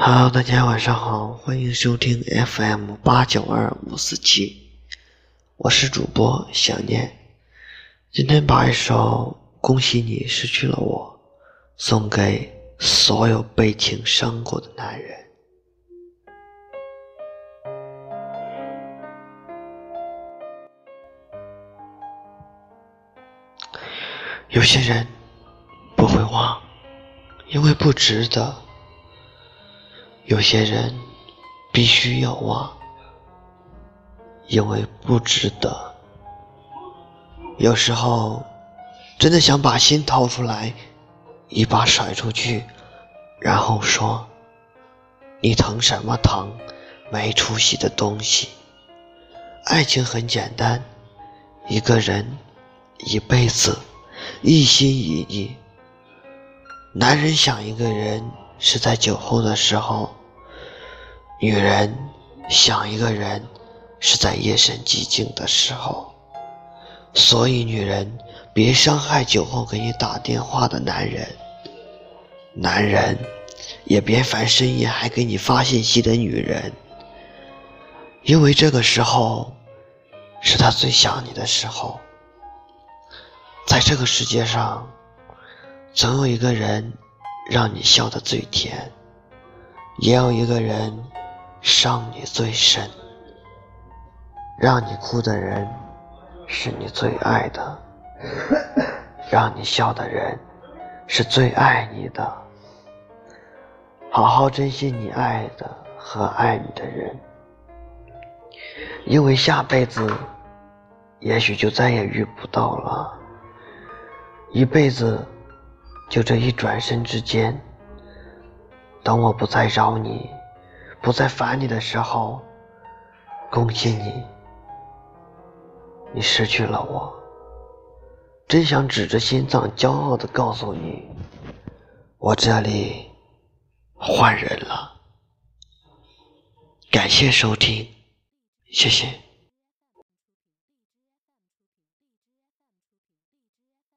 好大家晚上好，欢迎收听 FM 八九二五四七，我是主播想念。今天把一首《恭喜你失去了我》送给所有被情伤过的男人。有些人不会忘，因为不值得；有些人必须要忘，因为不值得。有时候真的想把心掏出来，一把甩出去，然后说：“你疼什么疼？没出息的东西。”爱情很简单，一个人一辈子。一心一意，男人想一个人是在酒后的时候，女人想一个人是在夜深寂静的时候。所以，女人别伤害酒后给你打电话的男人，男人也别烦深夜还给你发信息的女人，因为这个时候是他最想你的时候。在这个世界上，总有一个人让你笑得最甜，也有一个人伤你最深。让你哭的人是你最爱的，让你笑的人是最爱你的。好好珍惜你爱的和爱你的人，因为下辈子也许就再也遇不到了。一辈子，就这一转身之间。等我不再扰你，不再烦你的时候，恭喜你，你失去了我。真想指着心脏骄傲的告诉你，我这里换人了。感谢收听，谢谢。